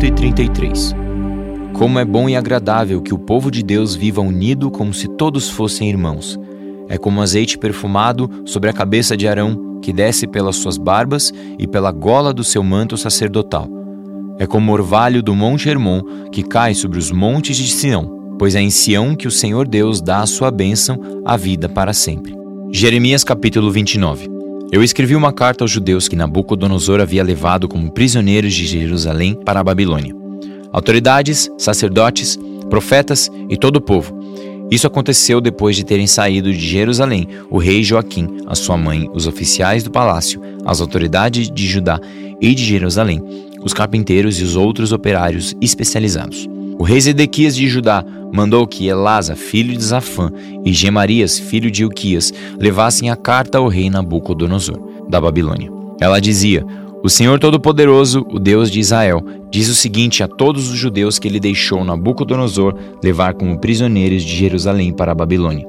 133 Como é bom e agradável que o povo de Deus viva unido como se todos fossem irmãos. É como azeite perfumado sobre a cabeça de Arão, que desce pelas suas barbas e pela gola do seu manto sacerdotal. É como orvalho do monte Hermon, que cai sobre os montes de Sião, pois é em Sião que o Senhor Deus dá a sua bênção, a vida para sempre. Jeremias capítulo 29 eu escrevi uma carta aos judeus que Nabucodonosor havia levado como prisioneiros de Jerusalém para a Babilônia. Autoridades, sacerdotes, profetas e todo o povo. Isso aconteceu depois de terem saído de Jerusalém o rei Joaquim, a sua mãe, os oficiais do palácio, as autoridades de Judá e de Jerusalém, os carpinteiros e os outros operários especializados. O rei Zedequias de Judá mandou que Elasa, filho de Zafã, e Gemarias, filho de Uquias, levassem a carta ao rei Nabucodonosor, da Babilônia. Ela dizia: O Senhor Todo-Poderoso, o Deus de Israel, diz o seguinte a todos os judeus que ele deixou Nabucodonosor levar como prisioneiros de Jerusalém para a Babilônia.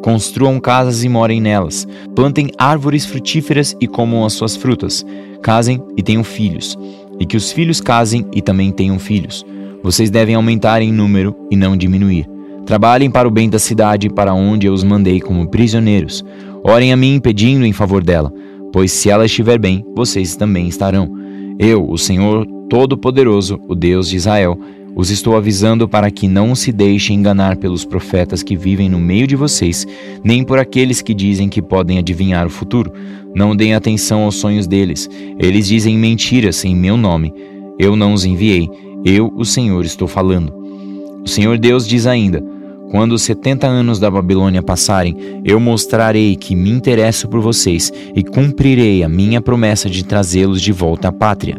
Construam casas e morem nelas. Plantem árvores frutíferas e comam as suas frutas. Casem e tenham filhos. E que os filhos casem e também tenham filhos vocês devem aumentar em número e não diminuir. Trabalhem para o bem da cidade para onde eu os mandei como prisioneiros. Orem a mim pedindo em favor dela, pois se ela estiver bem, vocês também estarão. Eu, o Senhor Todo-Poderoso, o Deus de Israel, os estou avisando para que não se deixem enganar pelos profetas que vivem no meio de vocês, nem por aqueles que dizem que podem adivinhar o futuro. Não deem atenção aos sonhos deles. Eles dizem mentiras em meu nome. Eu não os enviei eu, o Senhor, estou falando. O Senhor Deus diz ainda: Quando os setenta anos da Babilônia passarem, eu mostrarei que me interesso por vocês e cumprirei a minha promessa de trazê-los de volta à pátria.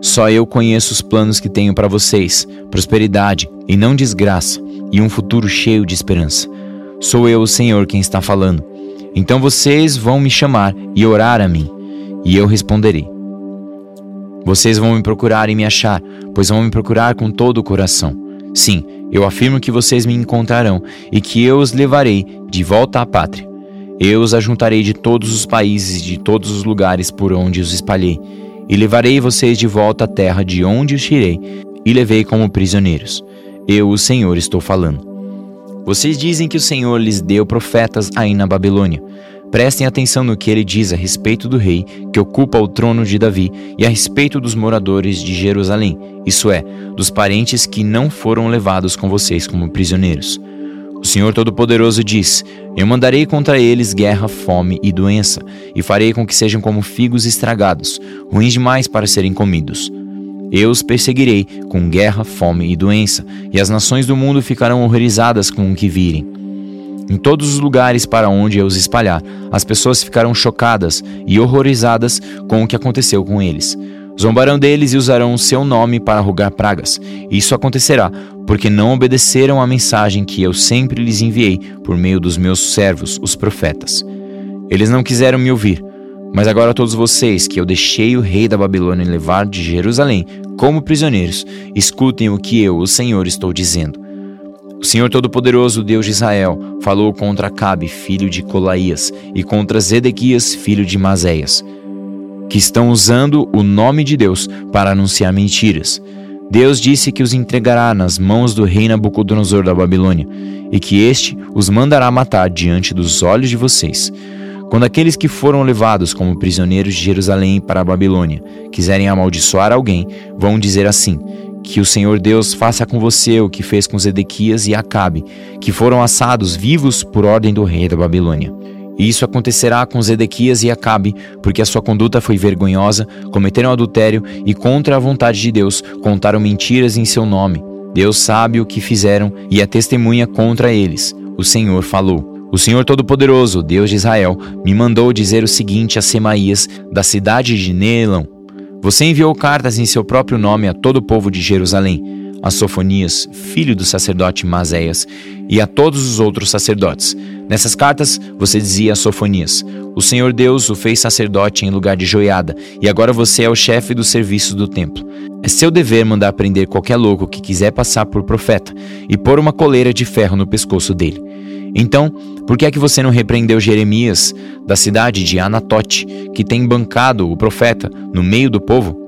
Só eu conheço os planos que tenho para vocês: prosperidade e não desgraça, e um futuro cheio de esperança. Sou eu, o Senhor, quem está falando. Então vocês vão me chamar e orar a mim, e eu responderei. Vocês vão me procurar e me achar, pois vão me procurar com todo o coração. Sim, eu afirmo que vocês me encontrarão e que eu os levarei de volta à pátria. Eu os ajuntarei de todos os países e de todos os lugares por onde os espalhei, e levarei vocês de volta à terra de onde os tirei e levei como prisioneiros. Eu, o Senhor, estou falando. Vocês dizem que o Senhor lhes deu profetas aí na Babilônia. Prestem atenção no que ele diz a respeito do rei que ocupa o trono de Davi e a respeito dos moradores de Jerusalém, isso é, dos parentes que não foram levados com vocês como prisioneiros. O Senhor Todo-Poderoso diz: Eu mandarei contra eles guerra, fome e doença, e farei com que sejam como figos estragados, ruins demais para serem comidos. Eu os perseguirei com guerra, fome e doença, e as nações do mundo ficarão horrorizadas com o que virem. Em todos os lugares para onde eu os espalhar, as pessoas ficarão chocadas e horrorizadas com o que aconteceu com eles. Zombarão deles e usarão o seu nome para rogar pragas. Isso acontecerá porque não obedeceram à mensagem que eu sempre lhes enviei por meio dos meus servos, os profetas. Eles não quiseram me ouvir, mas agora todos vocês que eu deixei o rei da Babilônia levar de Jerusalém como prisioneiros, escutem o que eu, o Senhor, estou dizendo. O Senhor Todo-Poderoso, Deus de Israel, falou contra Acabe, filho de Colaías, e contra Zedequias, filho de Mazéias, que estão usando o nome de Deus para anunciar mentiras. Deus disse que os entregará nas mãos do rei Nabucodonosor da Babilônia, e que este os mandará matar diante dos olhos de vocês. Quando aqueles que foram levados como prisioneiros de Jerusalém para a Babilônia quiserem amaldiçoar alguém, vão dizer assim: que o Senhor Deus faça com você o que fez com Zedequias e Acabe, que foram assados vivos por ordem do rei da Babilônia. E isso acontecerá com Zedequias e Acabe, porque a sua conduta foi vergonhosa, cometeram adultério e, contra a vontade de Deus, contaram mentiras em seu nome. Deus sabe o que fizeram e é testemunha contra eles. O Senhor falou. O Senhor Todo-Poderoso, Deus de Israel, me mandou dizer o seguinte a Semaías, da cidade de Neelão, você enviou cartas em seu próprio nome a todo o povo de Jerusalém, a Sofonias, filho do sacerdote Maséias, e a todos os outros sacerdotes. Nessas cartas, você dizia a Sofonias: O Senhor Deus o fez sacerdote em lugar de joiada, e agora você é o chefe do serviço do templo. É seu dever mandar prender qualquer louco que quiser passar por profeta e pôr uma coleira de ferro no pescoço dele. Então, por que é que você não repreendeu Jeremias, da cidade de Anatote, que tem bancado o profeta no meio do povo?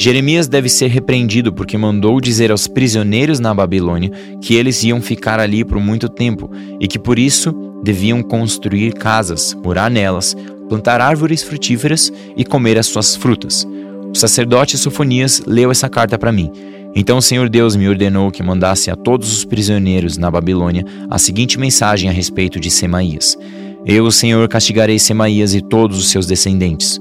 Jeremias deve ser repreendido porque mandou dizer aos prisioneiros na Babilônia que eles iam ficar ali por muito tempo e que por isso deviam construir casas, morar nelas, plantar árvores frutíferas e comer as suas frutas. O sacerdote Sofonias leu essa carta para mim. Então o Senhor Deus me ordenou que mandasse a todos os prisioneiros na Babilônia a seguinte mensagem a respeito de Semaías: Eu, Senhor, castigarei Semaías e todos os seus descendentes.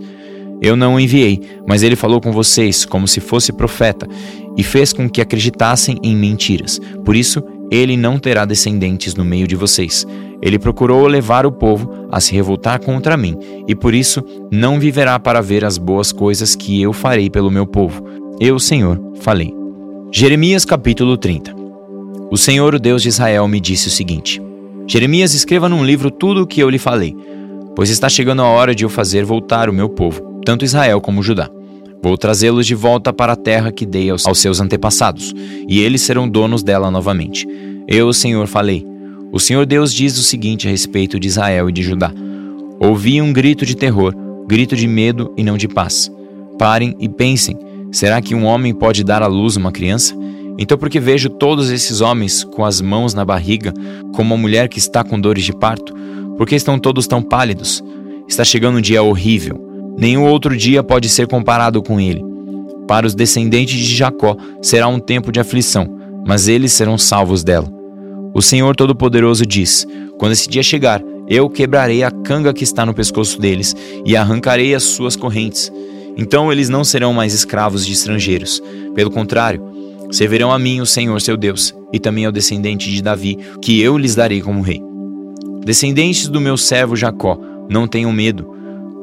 Eu não o enviei, mas ele falou com vocês como se fosse profeta e fez com que acreditassem em mentiras. Por isso, ele não terá descendentes no meio de vocês. Ele procurou levar o povo a se revoltar contra mim, e por isso não viverá para ver as boas coisas que eu farei pelo meu povo. Eu, Senhor, falei. Jeremias capítulo 30 O Senhor, o Deus de Israel, me disse o seguinte: Jeremias, escreva num livro tudo o que eu lhe falei, pois está chegando a hora de eu fazer voltar o meu povo tanto Israel como Judá. Vou trazê-los de volta para a terra que dei aos, seus antepassados, e eles serão donos dela novamente. Eu, o Senhor, falei. O Senhor Deus diz o seguinte a respeito de Israel e de Judá: Ouvi um grito de terror, grito de medo e não de paz. Parem e pensem: será que um homem pode dar à luz uma criança? Então, porque vejo todos esses homens com as mãos na barriga, como uma mulher que está com dores de parto? Porque estão todos tão pálidos? Está chegando um dia horrível. Nenhum outro dia pode ser comparado com ele. Para os descendentes de Jacó será um tempo de aflição, mas eles serão salvos dela. O Senhor Todo-Poderoso diz: Quando esse dia chegar, eu quebrarei a canga que está no pescoço deles e arrancarei as suas correntes. Então eles não serão mais escravos de estrangeiros. Pelo contrário, servirão a mim, o Senhor seu Deus, e também ao descendente de Davi, que eu lhes darei como rei. Descendentes do meu servo Jacó, não tenham medo.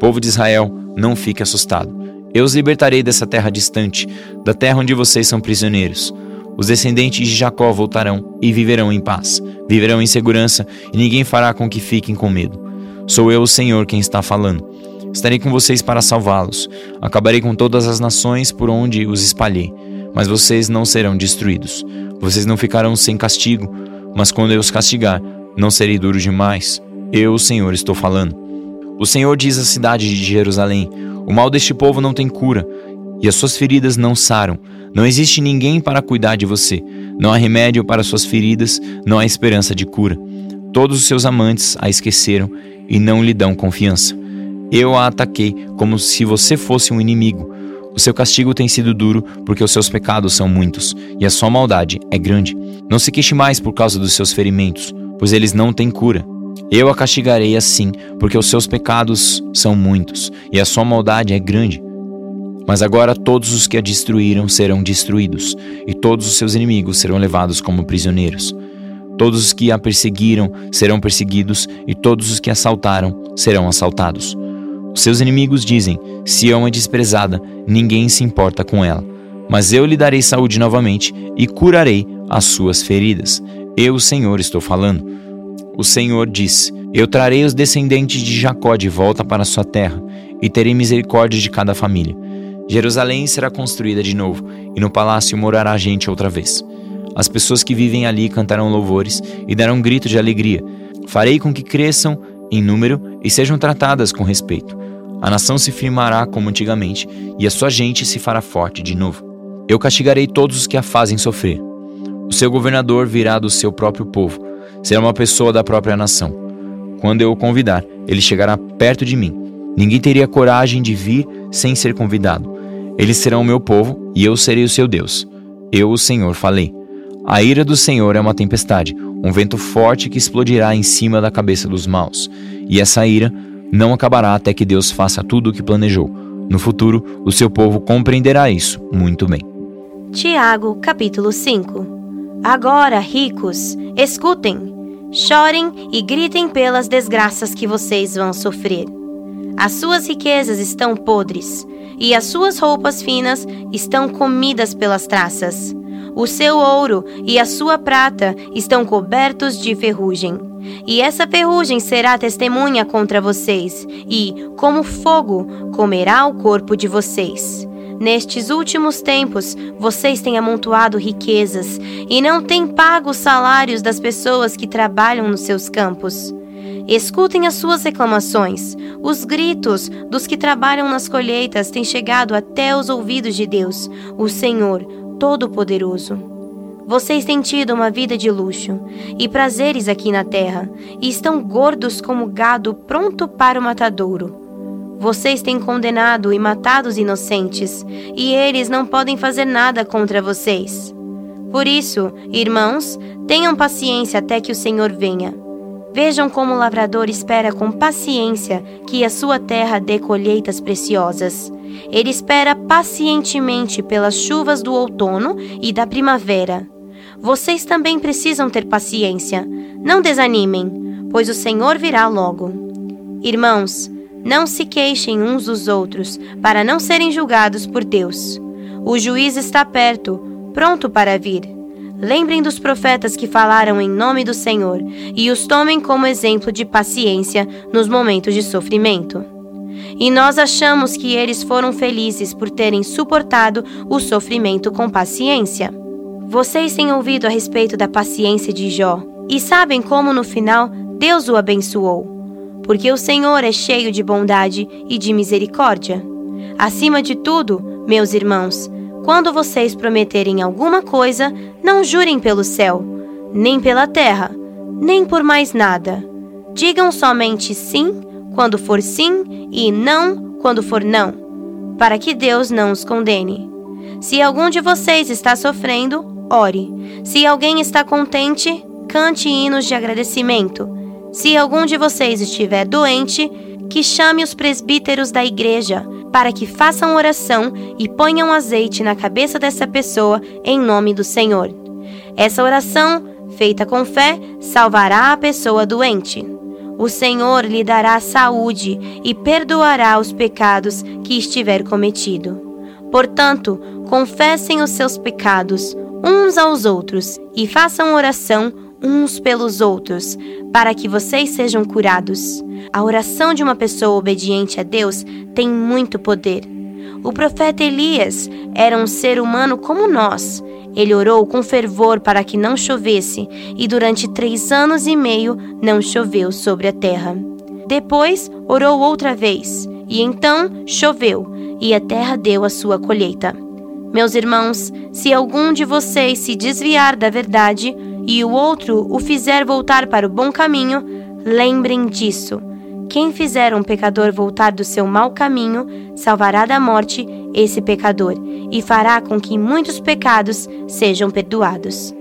Povo de Israel, não fique assustado. Eu os libertarei dessa terra distante, da terra onde vocês são prisioneiros. Os descendentes de Jacó voltarão e viverão em paz, viverão em segurança, e ninguém fará com que fiquem com medo. Sou eu, o Senhor, quem está falando. Estarei com vocês para salvá-los. Acabarei com todas as nações por onde os espalhei, mas vocês não serão destruídos. Vocês não ficarão sem castigo, mas quando eu os castigar, não serei duro demais. Eu, o Senhor, estou falando. O Senhor diz à cidade de Jerusalém: O mal deste povo não tem cura, e as suas feridas não saram. Não existe ninguém para cuidar de você. Não há remédio para suas feridas, não há esperança de cura. Todos os seus amantes a esqueceram e não lhe dão confiança. Eu a ataquei como se você fosse um inimigo. O seu castigo tem sido duro porque os seus pecados são muitos e a sua maldade é grande. Não se queixe mais por causa dos seus ferimentos, pois eles não têm cura. Eu a castigarei assim, porque os seus pecados são muitos e a sua maldade é grande. Mas agora todos os que a destruíram serão destruídos, e todos os seus inimigos serão levados como prisioneiros. Todos os que a perseguiram serão perseguidos, e todos os que assaltaram serão assaltados. Seus inimigos dizem: Sião é desprezada, ninguém se importa com ela. Mas eu lhe darei saúde novamente e curarei as suas feridas. Eu, Senhor, estou falando. O Senhor diz: Eu trarei os descendentes de Jacó de volta para sua terra, e terei misericórdia de cada família. Jerusalém será construída de novo, e no palácio morará gente outra vez. As pessoas que vivem ali cantarão louvores e darão grito de alegria. Farei com que cresçam em número e sejam tratadas com respeito. A nação se firmará como antigamente, e a sua gente se fará forte de novo. Eu castigarei todos os que a fazem sofrer. O seu governador virá do seu próprio povo será uma pessoa da própria nação. Quando eu o convidar, ele chegará perto de mim. Ninguém teria coragem de vir sem ser convidado. Eles serão o meu povo e eu serei o seu Deus. Eu, o Senhor, falei. A ira do Senhor é uma tempestade, um vento forte que explodirá em cima da cabeça dos maus. E essa ira não acabará até que Deus faça tudo o que planejou. No futuro, o seu povo compreenderá isso muito bem. Tiago, capítulo 5 Agora, ricos, escutem chorem e gritem pelas desgraças que vocês vão sofrer. As suas riquezas estão podres, e as suas roupas finas estão comidas pelas traças. O seu ouro e a sua prata estão cobertos de ferrugem. E essa ferrugem será testemunha contra vocês, e, como fogo, comerá o corpo de vocês. Nestes últimos tempos, vocês têm amontoado riquezas e não têm pago os salários das pessoas que trabalham nos seus campos. Escutem as suas reclamações. Os gritos dos que trabalham nas colheitas têm chegado até os ouvidos de Deus, o Senhor Todo-Poderoso. Vocês têm tido uma vida de luxo e prazeres aqui na terra e estão gordos como gado pronto para o matadouro. Vocês têm condenado e matado os inocentes, e eles não podem fazer nada contra vocês. Por isso, irmãos, tenham paciência até que o Senhor venha. Vejam como o lavrador espera com paciência que a sua terra dê colheitas preciosas. Ele espera pacientemente pelas chuvas do outono e da primavera. Vocês também precisam ter paciência. Não desanimem, pois o Senhor virá logo. Irmãos, não se queixem uns dos outros, para não serem julgados por Deus. O juiz está perto, pronto para vir. Lembrem dos profetas que falaram em nome do Senhor e os tomem como exemplo de paciência nos momentos de sofrimento. E nós achamos que eles foram felizes por terem suportado o sofrimento com paciência. Vocês têm ouvido a respeito da paciência de Jó e sabem como no final Deus o abençoou porque o Senhor é cheio de bondade e de misericórdia. Acima de tudo, meus irmãos, quando vocês prometerem alguma coisa, não jurem pelo céu, nem pela terra, nem por mais nada. Digam somente sim quando for sim e não quando for não, para que Deus não os condene. Se algum de vocês está sofrendo, ore. Se alguém está contente, cante hinos de agradecimento. Se algum de vocês estiver doente, que chame os presbíteros da igreja para que façam oração e ponham azeite na cabeça dessa pessoa em nome do Senhor. Essa oração, feita com fé, salvará a pessoa doente. O Senhor lhe dará saúde e perdoará os pecados que estiver cometido. Portanto, confessem os seus pecados uns aos outros e façam oração uns pelos outros, para que vocês sejam curados. A oração de uma pessoa obediente a Deus tem muito poder. O profeta Elias era um ser humano como nós. Ele orou com fervor para que não chovesse, e durante três anos e meio não choveu sobre a terra. Depois orou outra vez, e então choveu, e a terra deu a sua colheita. Meus irmãos, se algum de vocês se desviar da verdade, e o outro o fizer voltar para o bom caminho, lembrem disso. Quem fizer um pecador voltar do seu mau caminho, salvará da morte esse pecador e fará com que muitos pecados sejam perdoados.